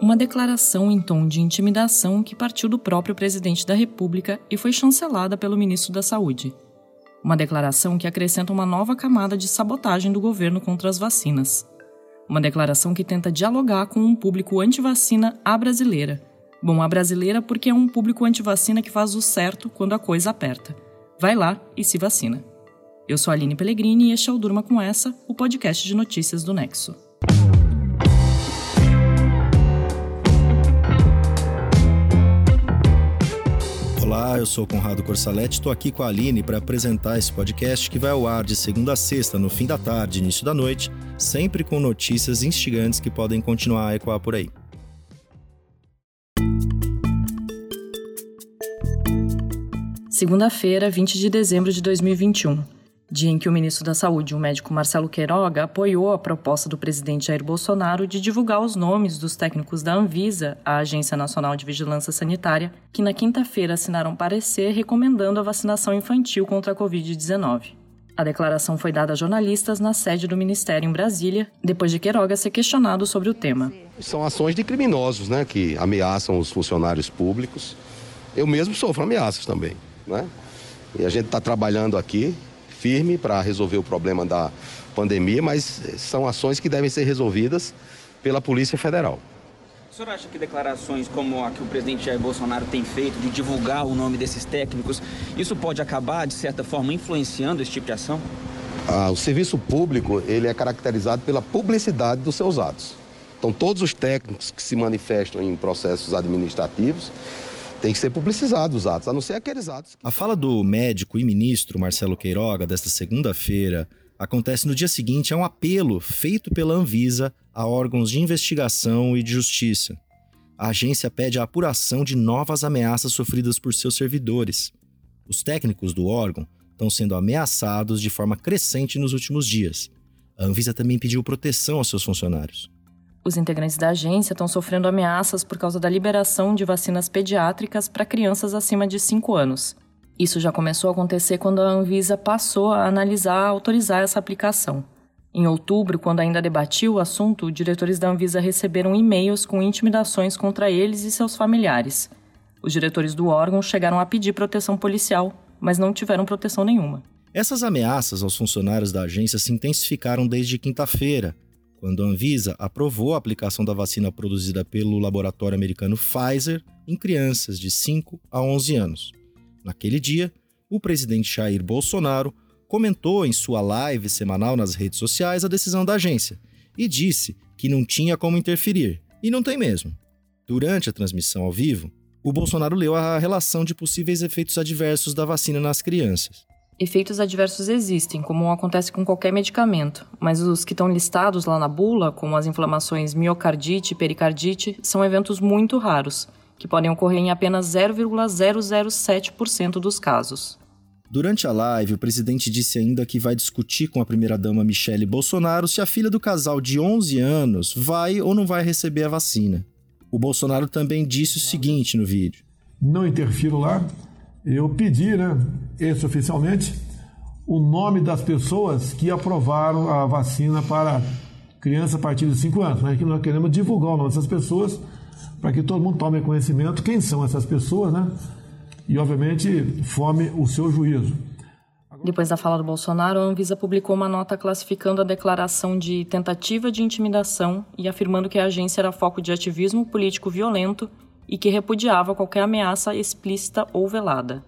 Uma declaração em tom de intimidação que partiu do próprio presidente da República e foi chancelada pelo ministro da Saúde. Uma declaração que acrescenta uma nova camada de sabotagem do governo contra as vacinas. Uma declaração que tenta dialogar com um público anti-vacina à brasileira. Bom, a brasileira porque é um público anti-vacina que faz o certo quando a coisa aperta. Vai lá e se vacina. Eu sou Aline Pellegrini e este é o Durma Com Essa, o podcast de notícias do Nexo. Olá, eu sou Conrado Corsaletti, estou aqui com a Aline para apresentar esse podcast que vai ao ar de segunda a sexta, no fim da tarde, início da noite, sempre com notícias instigantes que podem continuar a ecoar por aí. Segunda-feira, 20 de dezembro de 2021 dia em que o ministro da Saúde, o médico Marcelo Queiroga, apoiou a proposta do presidente Jair Bolsonaro de divulgar os nomes dos técnicos da Anvisa, a Agência Nacional de Vigilância Sanitária, que na quinta-feira assinaram parecer recomendando a vacinação infantil contra a Covid-19. A declaração foi dada a jornalistas na sede do Ministério em Brasília, depois de Queiroga ser questionado sobre o tema. São ações de criminosos, né, que ameaçam os funcionários públicos. Eu mesmo sofro ameaças também, né? E a gente está trabalhando aqui firme para resolver o problema da pandemia, mas são ações que devem ser resolvidas pela Polícia Federal. O senhor acha que declarações como a que o presidente Jair Bolsonaro tem feito de divulgar o nome desses técnicos, isso pode acabar, de certa forma, influenciando esse tipo de ação? Ah, o serviço público ele é caracterizado pela publicidade dos seus atos. Então, todos os técnicos que se manifestam em processos administrativos tem que ser publicizado os atos, a não ser aqueles atos. A fala do médico e ministro Marcelo Queiroga desta segunda-feira acontece no dia seguinte a um apelo feito pela Anvisa a órgãos de investigação e de justiça. A agência pede a apuração de novas ameaças sofridas por seus servidores. Os técnicos do órgão estão sendo ameaçados de forma crescente nos últimos dias. A Anvisa também pediu proteção aos seus funcionários. Os integrantes da agência estão sofrendo ameaças por causa da liberação de vacinas pediátricas para crianças acima de 5 anos. Isso já começou a acontecer quando a Anvisa passou a analisar e autorizar essa aplicação. Em outubro, quando ainda debatia o assunto, diretores da Anvisa receberam e-mails com intimidações contra eles e seus familiares. Os diretores do órgão chegaram a pedir proteção policial, mas não tiveram proteção nenhuma. Essas ameaças aos funcionários da agência se intensificaram desde quinta-feira, quando a Anvisa aprovou a aplicação da vacina produzida pelo laboratório americano Pfizer em crianças de 5 a 11 anos. Naquele dia, o presidente Jair Bolsonaro comentou em sua live semanal nas redes sociais a decisão da agência e disse que não tinha como interferir, e não tem mesmo. Durante a transmissão ao vivo, o Bolsonaro leu a relação de possíveis efeitos adversos da vacina nas crianças. Efeitos adversos existem, como acontece com qualquer medicamento, mas os que estão listados lá na bula, como as inflamações miocardite e pericardite, são eventos muito raros, que podem ocorrer em apenas 0,007% dos casos. Durante a live, o presidente disse ainda que vai discutir com a primeira-dama Michele Bolsonaro se a filha do casal de 11 anos vai ou não vai receber a vacina. O Bolsonaro também disse o seguinte no vídeo: Não interfiro lá, eu pedi, né, extraoficialmente, o nome das pessoas que aprovaram a vacina para criança a partir de 5 anos. Né? Que nós queremos divulgar o nome dessas pessoas para que todo mundo tome conhecimento quem são essas pessoas, né? E, obviamente, forme o seu juízo. Depois da fala do Bolsonaro, a Anvisa publicou uma nota classificando a declaração de tentativa de intimidação e afirmando que a agência era foco de ativismo político violento e que repudiava qualquer ameaça explícita ou velada.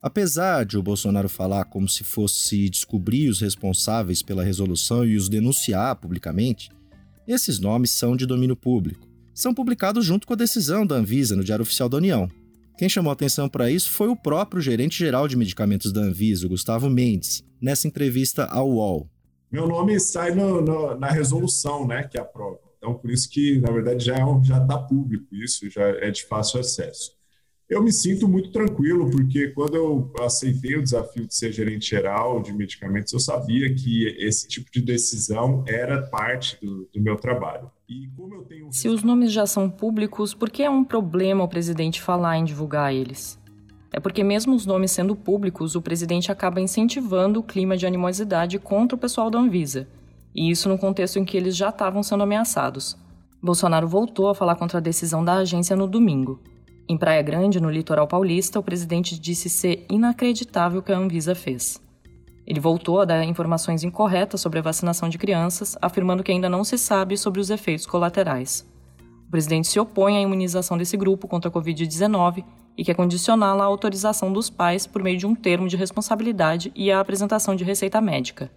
Apesar de o Bolsonaro falar como se fosse descobrir os responsáveis pela resolução e os denunciar publicamente, esses nomes são de domínio público. São publicados junto com a decisão da Anvisa no Diário Oficial da União. Quem chamou atenção para isso foi o próprio gerente geral de medicamentos da Anvisa, Gustavo Mendes, nessa entrevista ao UOL. Meu nome sai no, no, na resolução né, que aprova. Então, por isso que, na verdade, já é está público isso, já é de fácil acesso. Eu me sinto muito tranquilo, porque quando eu aceitei o desafio de ser gerente geral de medicamentos, eu sabia que esse tipo de decisão era parte do, do meu trabalho. Tenho... Se os nomes já são públicos, por que é um problema o presidente falar em divulgar eles? É porque, mesmo os nomes sendo públicos, o presidente acaba incentivando o clima de animosidade contra o pessoal da Anvisa e isso no contexto em que eles já estavam sendo ameaçados. Bolsonaro voltou a falar contra a decisão da agência no domingo. Em Praia Grande, no litoral paulista, o presidente disse ser inacreditável o que a Anvisa fez. Ele voltou a dar informações incorretas sobre a vacinação de crianças, afirmando que ainda não se sabe sobre os efeitos colaterais. O presidente se opõe à imunização desse grupo contra a Covid-19 e quer condicioná-la à autorização dos pais por meio de um termo de responsabilidade e à apresentação de receita médica.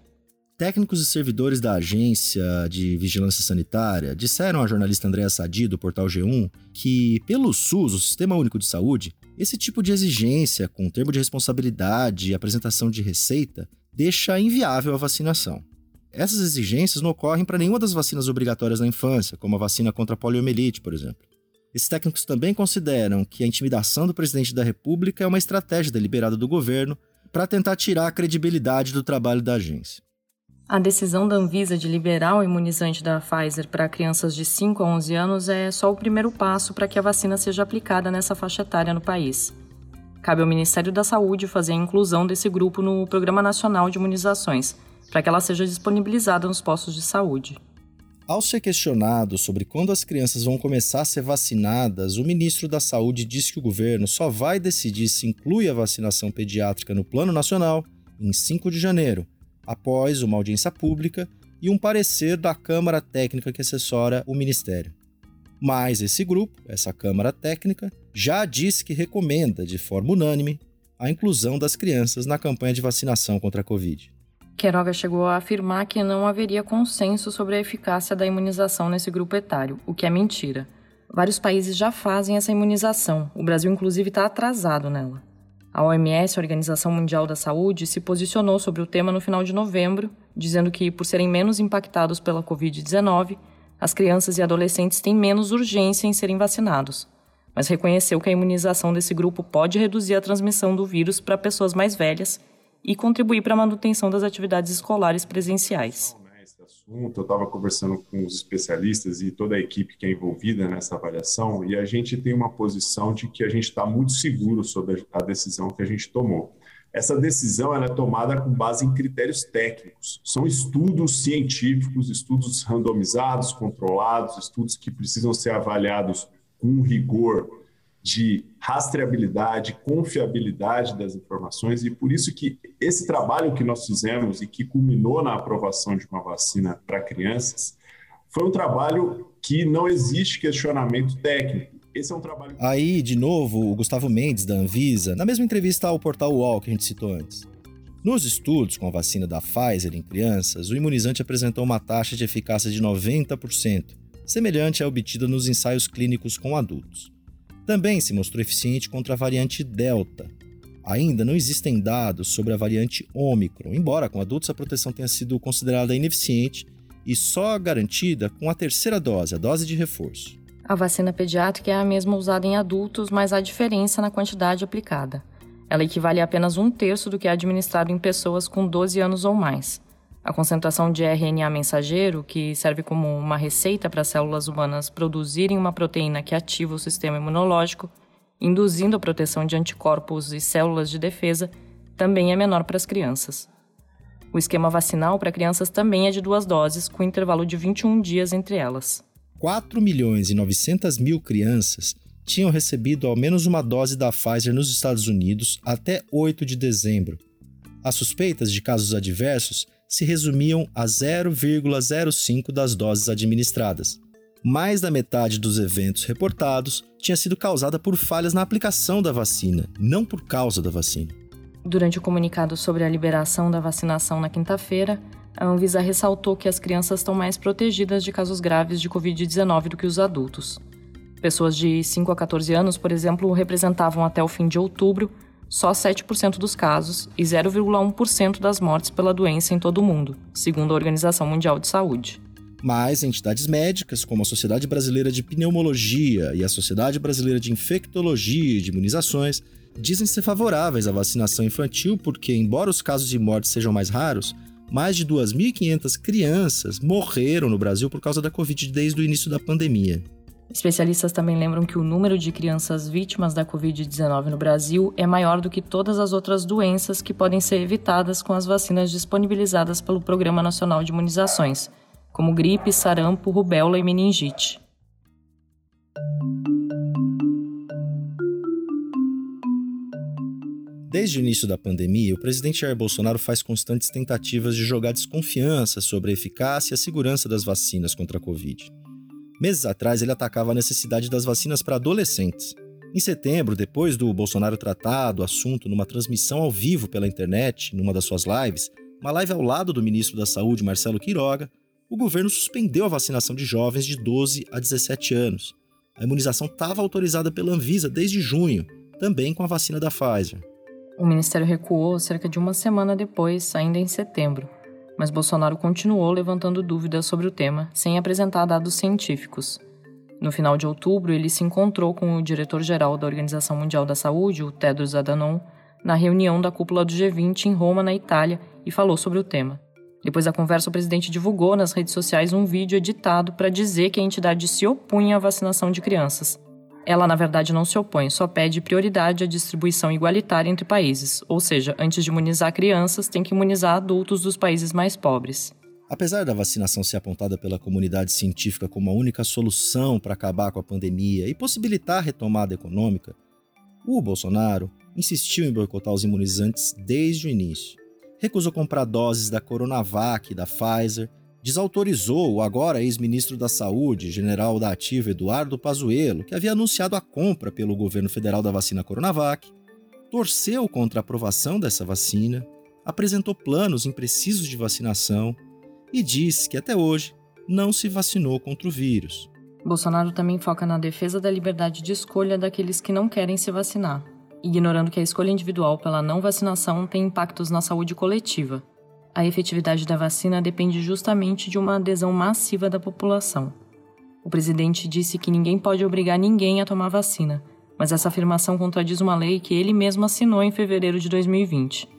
Técnicos e servidores da Agência de Vigilância Sanitária disseram à jornalista Andréa Sadi, do portal G1, que, pelo SUS, o Sistema Único de Saúde, esse tipo de exigência, com termo de responsabilidade e apresentação de receita, deixa inviável a vacinação. Essas exigências não ocorrem para nenhuma das vacinas obrigatórias na infância, como a vacina contra a poliomielite, por exemplo. Esses técnicos também consideram que a intimidação do presidente da República é uma estratégia deliberada do governo para tentar tirar a credibilidade do trabalho da agência. A decisão da Anvisa de liberar o imunizante da Pfizer para crianças de 5 a 11 anos é só o primeiro passo para que a vacina seja aplicada nessa faixa etária no país. Cabe ao Ministério da Saúde fazer a inclusão desse grupo no Programa Nacional de Imunizações, para que ela seja disponibilizada nos postos de saúde. Ao ser questionado sobre quando as crianças vão começar a ser vacinadas, o ministro da Saúde disse que o governo só vai decidir se inclui a vacinação pediátrica no Plano Nacional em 5 de janeiro após uma audiência pública e um parecer da Câmara Técnica que assessora o Ministério. Mas esse grupo, essa Câmara Técnica, já disse que recomenda, de forma unânime, a inclusão das crianças na campanha de vacinação contra a Covid. Queiroga chegou a afirmar que não haveria consenso sobre a eficácia da imunização nesse grupo etário, o que é mentira. Vários países já fazem essa imunização, o Brasil, inclusive, está atrasado nela. A OMS, a Organização Mundial da Saúde, se posicionou sobre o tema no final de novembro, dizendo que, por serem menos impactados pela Covid-19, as crianças e adolescentes têm menos urgência em serem vacinados, mas reconheceu que a imunização desse grupo pode reduzir a transmissão do vírus para pessoas mais velhas e contribuir para a manutenção das atividades escolares presenciais assunto, eu estava conversando com os especialistas e toda a equipe que é envolvida nessa avaliação, e a gente tem uma posição de que a gente está muito seguro sobre a decisão que a gente tomou. Essa decisão ela é tomada com base em critérios técnicos. São estudos científicos, estudos randomizados, controlados, estudos que precisam ser avaliados com rigor de rastreabilidade, confiabilidade das informações e por isso que esse trabalho que nós fizemos e que culminou na aprovação de uma vacina para crianças foi um trabalho que não existe questionamento técnico. Esse é um trabalho. Aí, de novo, o Gustavo Mendes, da Anvisa, na mesma entrevista ao portal UOL que a gente citou antes. Nos estudos com a vacina da Pfizer em crianças, o imunizante apresentou uma taxa de eficácia de 90%, semelhante à obtida nos ensaios clínicos com adultos também se mostrou eficiente contra a variante Delta. Ainda não existem dados sobre a variante Ômicron, embora com adultos a proteção tenha sido considerada ineficiente e só garantida com a terceira dose, a dose de reforço. A vacina pediátrica é a mesma usada em adultos, mas há diferença na quantidade aplicada. Ela equivale a apenas um terço do que é administrado em pessoas com 12 anos ou mais. A concentração de RNA mensageiro, que serve como uma receita para as células humanas produzirem uma proteína que ativa o sistema imunológico, induzindo a proteção de anticorpos e células de defesa, também é menor para as crianças. O esquema vacinal para crianças também é de duas doses, com intervalo de 21 dias entre elas. 4 milhões e 900 mil crianças tinham recebido ao menos uma dose da Pfizer nos Estados Unidos até 8 de dezembro. As suspeitas de casos adversos se resumiam a 0,05 das doses administradas. Mais da metade dos eventos reportados tinha sido causada por falhas na aplicação da vacina, não por causa da vacina. Durante o comunicado sobre a liberação da vacinação na quinta-feira, a Anvisa ressaltou que as crianças estão mais protegidas de casos graves de Covid-19 do que os adultos. Pessoas de 5 a 14 anos, por exemplo, representavam até o fim de outubro só 7% dos casos e 0,1% das mortes pela doença em todo o mundo, segundo a Organização Mundial de Saúde. Mas entidades médicas, como a Sociedade Brasileira de Pneumologia e a Sociedade Brasileira de Infectologia e de Imunizações, dizem ser favoráveis à vacinação infantil porque, embora os casos de morte sejam mais raros, mais de 2.500 crianças morreram no Brasil por causa da Covid desde o início da pandemia. Especialistas também lembram que o número de crianças vítimas da Covid-19 no Brasil é maior do que todas as outras doenças que podem ser evitadas com as vacinas disponibilizadas pelo Programa Nacional de Imunizações, como gripe, sarampo, rubéola e meningite. Desde o início da pandemia, o presidente Jair Bolsonaro faz constantes tentativas de jogar desconfiança sobre a eficácia e a segurança das vacinas contra a Covid. Meses atrás, ele atacava a necessidade das vacinas para adolescentes. Em setembro, depois do Bolsonaro tratar do assunto numa transmissão ao vivo pela internet, numa das suas lives, uma live ao lado do ministro da Saúde, Marcelo Quiroga, o governo suspendeu a vacinação de jovens de 12 a 17 anos. A imunização estava autorizada pela Anvisa desde junho, também com a vacina da Pfizer. O ministério recuou cerca de uma semana depois, ainda em setembro, mas Bolsonaro continuou levantando dúvidas sobre o tema, sem apresentar dados científicos. No final de outubro, ele se encontrou com o diretor-geral da Organização Mundial da Saúde, o Tedros Adhanom, na reunião da cúpula do G20 em Roma, na Itália, e falou sobre o tema. Depois da conversa, o presidente divulgou nas redes sociais um vídeo editado para dizer que a entidade se opunha à vacinação de crianças, ela, na verdade, não se opõe, só pede prioridade à distribuição igualitária entre países, ou seja, antes de imunizar crianças, tem que imunizar adultos dos países mais pobres. Apesar da vacinação ser apontada pela comunidade científica como a única solução para acabar com a pandemia e possibilitar a retomada econômica, o Bolsonaro insistiu em boicotar os imunizantes desde o início. Recusou comprar doses da Coronavac e da Pfizer desautorizou o agora ex-ministro da Saúde, general da Ativa Eduardo Pazuello, que havia anunciado a compra pelo governo federal da vacina Coronavac, torceu contra a aprovação dessa vacina, apresentou planos imprecisos de vacinação e disse que até hoje não se vacinou contra o vírus. Bolsonaro também foca na defesa da liberdade de escolha daqueles que não querem se vacinar, ignorando que a escolha individual pela não vacinação tem impactos na saúde coletiva, a efetividade da vacina depende justamente de uma adesão massiva da população. O presidente disse que ninguém pode obrigar ninguém a tomar vacina, mas essa afirmação contradiz uma lei que ele mesmo assinou em fevereiro de 2020.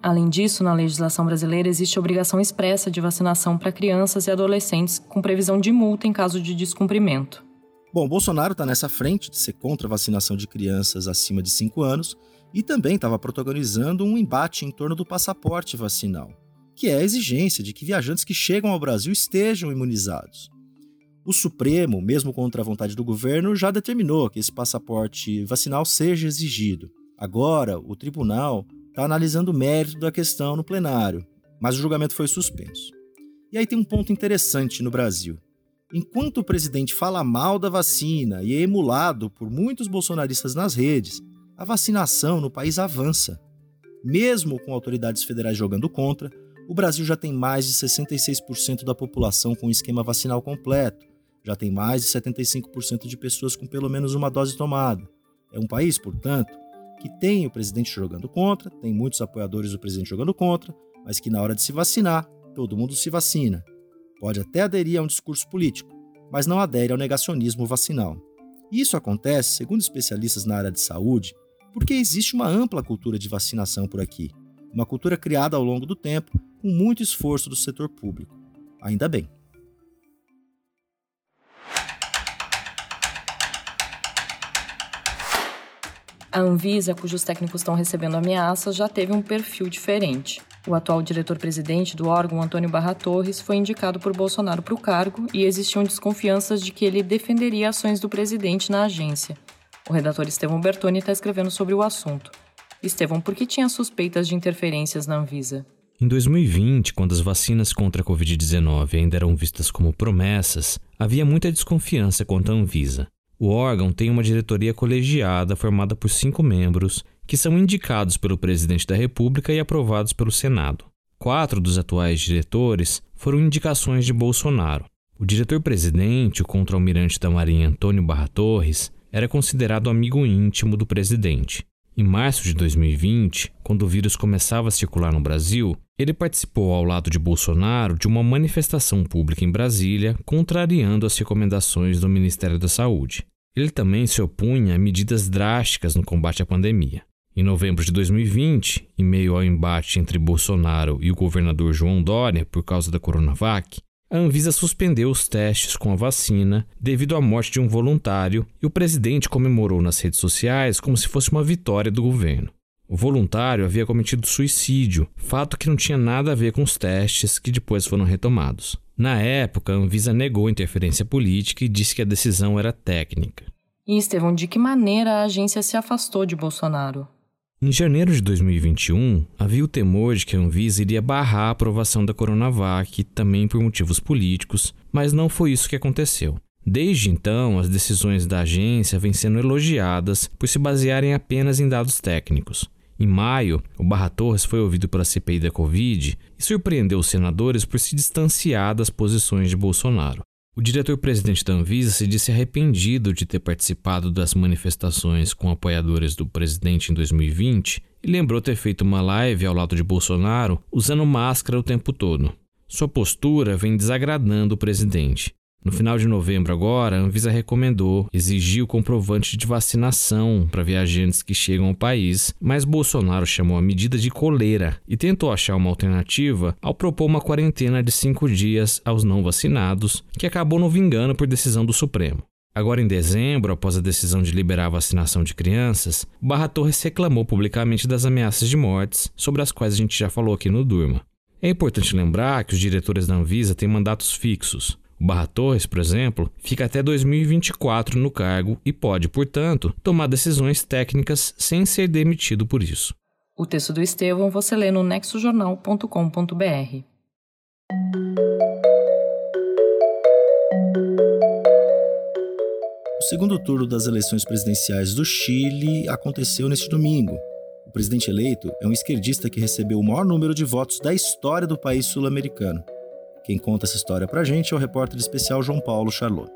Além disso, na legislação brasileira existe obrigação expressa de vacinação para crianças e adolescentes, com previsão de multa em caso de descumprimento. Bom, Bolsonaro está nessa frente de ser contra a vacinação de crianças acima de 5 anos e também estava protagonizando um embate em torno do passaporte vacinal que é a exigência de que viajantes que chegam ao Brasil estejam imunizados. O Supremo, mesmo contra a vontade do governo, já determinou que esse passaporte vacinal seja exigido. Agora, o tribunal está analisando o mérito da questão no plenário, mas o julgamento foi suspenso. E aí tem um ponto interessante no Brasil. Enquanto o presidente fala mal da vacina e é emulado por muitos bolsonaristas nas redes, a vacinação no país avança. Mesmo com autoridades federais jogando contra, o Brasil já tem mais de 66% da população com esquema vacinal completo, já tem mais de 75% de pessoas com pelo menos uma dose tomada. É um país, portanto, que tem o presidente jogando contra, tem muitos apoiadores do presidente jogando contra, mas que na hora de se vacinar, todo mundo se vacina. Pode até aderir a um discurso político, mas não adere ao negacionismo vacinal. Isso acontece, segundo especialistas na área de saúde, porque existe uma ampla cultura de vacinação por aqui, uma cultura criada ao longo do tempo com muito esforço do setor público. Ainda bem. A Anvisa, cujos técnicos estão recebendo ameaças, já teve um perfil diferente. O atual diretor-presidente do órgão, Antônio Barra Torres, foi indicado por Bolsonaro para o cargo e existiam desconfianças de que ele defenderia ações do presidente na agência. O redator Estevão Bertoni está escrevendo sobre o assunto. Estevão, por que tinha suspeitas de interferências na Anvisa? Em 2020, quando as vacinas contra a Covid-19 ainda eram vistas como promessas, havia muita desconfiança quanto à Anvisa. O órgão tem uma diretoria colegiada formada por cinco membros, que são indicados pelo presidente da República e aprovados pelo Senado. Quatro dos atuais diretores foram indicações de Bolsonaro. O diretor-presidente, o contra-almirante da Marinha Antônio Barra Torres, era considerado amigo íntimo do presidente. Em março de 2020, quando o vírus começava a circular no Brasil, ele participou ao lado de Bolsonaro de uma manifestação pública em Brasília, contrariando as recomendações do Ministério da Saúde. Ele também se opunha a medidas drásticas no combate à pandemia. Em novembro de 2020, em meio ao embate entre Bolsonaro e o governador João Dória por causa da Coronavac, a Anvisa suspendeu os testes com a vacina devido à morte de um voluntário e o presidente comemorou nas redes sociais como se fosse uma vitória do governo. O voluntário havia cometido suicídio, fato que não tinha nada a ver com os testes que depois foram retomados. Na época, a Anvisa negou interferência política e disse que a decisão era técnica. E Estevão, de que maneira a agência se afastou de Bolsonaro? Em janeiro de 2021, havia o temor de que a Anvisa iria barrar a aprovação da Coronavac, também por motivos políticos, mas não foi isso que aconteceu. Desde então, as decisões da agência vêm sendo elogiadas por se basearem apenas em dados técnicos. Em maio, o Barra Torres foi ouvido pela CPI da Covid e surpreendeu os senadores por se distanciar das posições de Bolsonaro. O diretor-presidente da Anvisa se disse arrependido de ter participado das manifestações com apoiadores do presidente em 2020 e lembrou ter feito uma live ao lado de Bolsonaro usando máscara o tempo todo. Sua postura vem desagradando o presidente. No final de novembro, agora, a Anvisa recomendou exigir o comprovante de vacinação para viajantes que chegam ao país, mas Bolsonaro chamou a medida de coleira e tentou achar uma alternativa ao propor uma quarentena de cinco dias aos não vacinados, que acabou não vingando por decisão do Supremo. Agora, em dezembro, após a decisão de liberar a vacinação de crianças, Barra Torres reclamou publicamente das ameaças de mortes, sobre as quais a gente já falou aqui no Durma. É importante lembrar que os diretores da Anvisa têm mandatos fixos, Barra Torres, por exemplo, fica até 2024 no cargo e pode, portanto, tomar decisões técnicas sem ser demitido por isso. O texto do Estevão você lê no nexojornal.com.br. O segundo turno das eleições presidenciais do Chile aconteceu neste domingo. O presidente eleito é um esquerdista que recebeu o maior número de votos da história do país sul-americano. Quem conta essa história pra gente é o repórter especial João Paulo Charlot.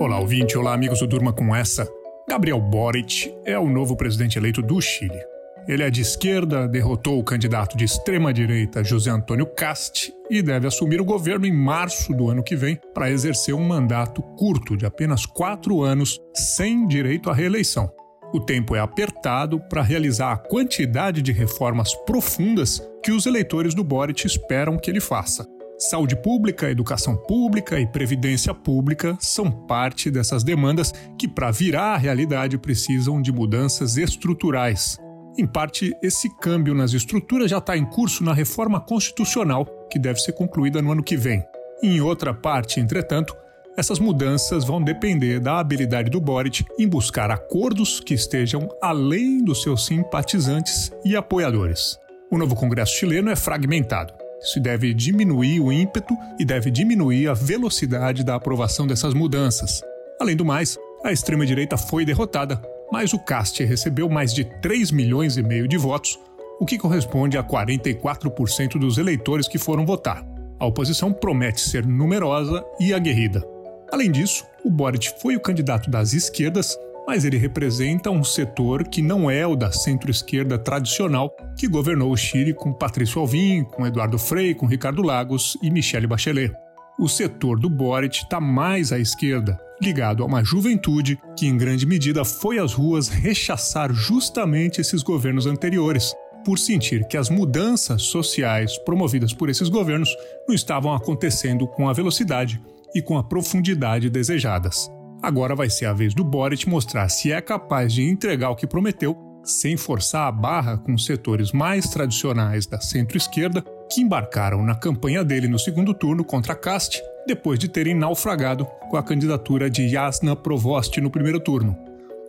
Olá, ouvinte. Olá, amigos do Durma com essa. Gabriel Boric é o novo presidente eleito do Chile. Ele é de esquerda, derrotou o candidato de extrema-direita José Antônio Cast e deve assumir o governo em março do ano que vem para exercer um mandato curto de apenas quatro anos, sem direito à reeleição. O tempo é apertado para realizar a quantidade de reformas profundas que os eleitores do Boric esperam que ele faça. Saúde pública, educação pública e previdência pública são parte dessas demandas que, para virar a realidade, precisam de mudanças estruturais. Em parte, esse câmbio nas estruturas já está em curso na reforma constitucional, que deve ser concluída no ano que vem. Em outra parte, entretanto, essas mudanças vão depender da habilidade do Boric em buscar acordos que estejam além dos seus simpatizantes e apoiadores. O novo Congresso chileno é fragmentado. Isso deve diminuir o ímpeto e deve diminuir a velocidade da aprovação dessas mudanças. Além do mais, a extrema-direita foi derrotada, mas o Cast recebeu mais de 3 milhões e meio de votos, o que corresponde a 44% dos eleitores que foram votar. A oposição promete ser numerosa e aguerrida. Além disso, o Boric foi o candidato das esquerdas, mas ele representa um setor que não é o da centro-esquerda tradicional, que governou o Chile com Patrício Alvim, com Eduardo Frei, com Ricardo Lagos e Michele Bachelet. O setor do Boric está mais à esquerda, ligado a uma juventude que, em grande medida, foi às ruas rechaçar justamente esses governos anteriores, por sentir que as mudanças sociais promovidas por esses governos não estavam acontecendo com a velocidade e com a profundidade desejadas. Agora vai ser a vez do Boric mostrar se é capaz de entregar o que prometeu, sem forçar a barra com os setores mais tradicionais da centro-esquerda que embarcaram na campanha dele no segundo turno contra Cast, depois de terem naufragado com a candidatura de Jasna Provost no primeiro turno.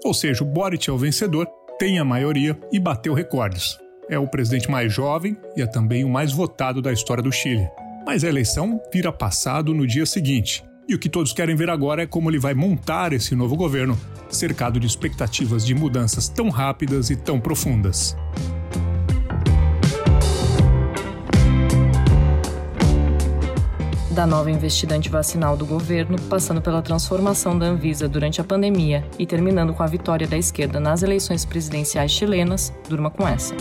Ou seja, o Boric é o vencedor, tem a maioria e bateu recordes. É o presidente mais jovem e é também o mais votado da história do Chile. Mas a eleição vira passado no dia seguinte. E o que todos querem ver agora é como ele vai montar esse novo governo, cercado de expectativas de mudanças tão rápidas e tão profundas. da nova investida antivacinal do governo, passando pela transformação da Anvisa durante a pandemia e terminando com a vitória da esquerda nas eleições presidenciais chilenas, durma com essa.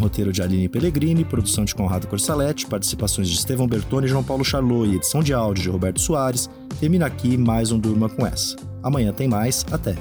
Roteiro de Aline Pellegrini, produção de Conrado Corsaletti, participações de Estevão Bertoni e João Paulo Charlot e edição de áudio de Roberto Soares, termina aqui mais um Durma com essa. Amanhã tem mais, até!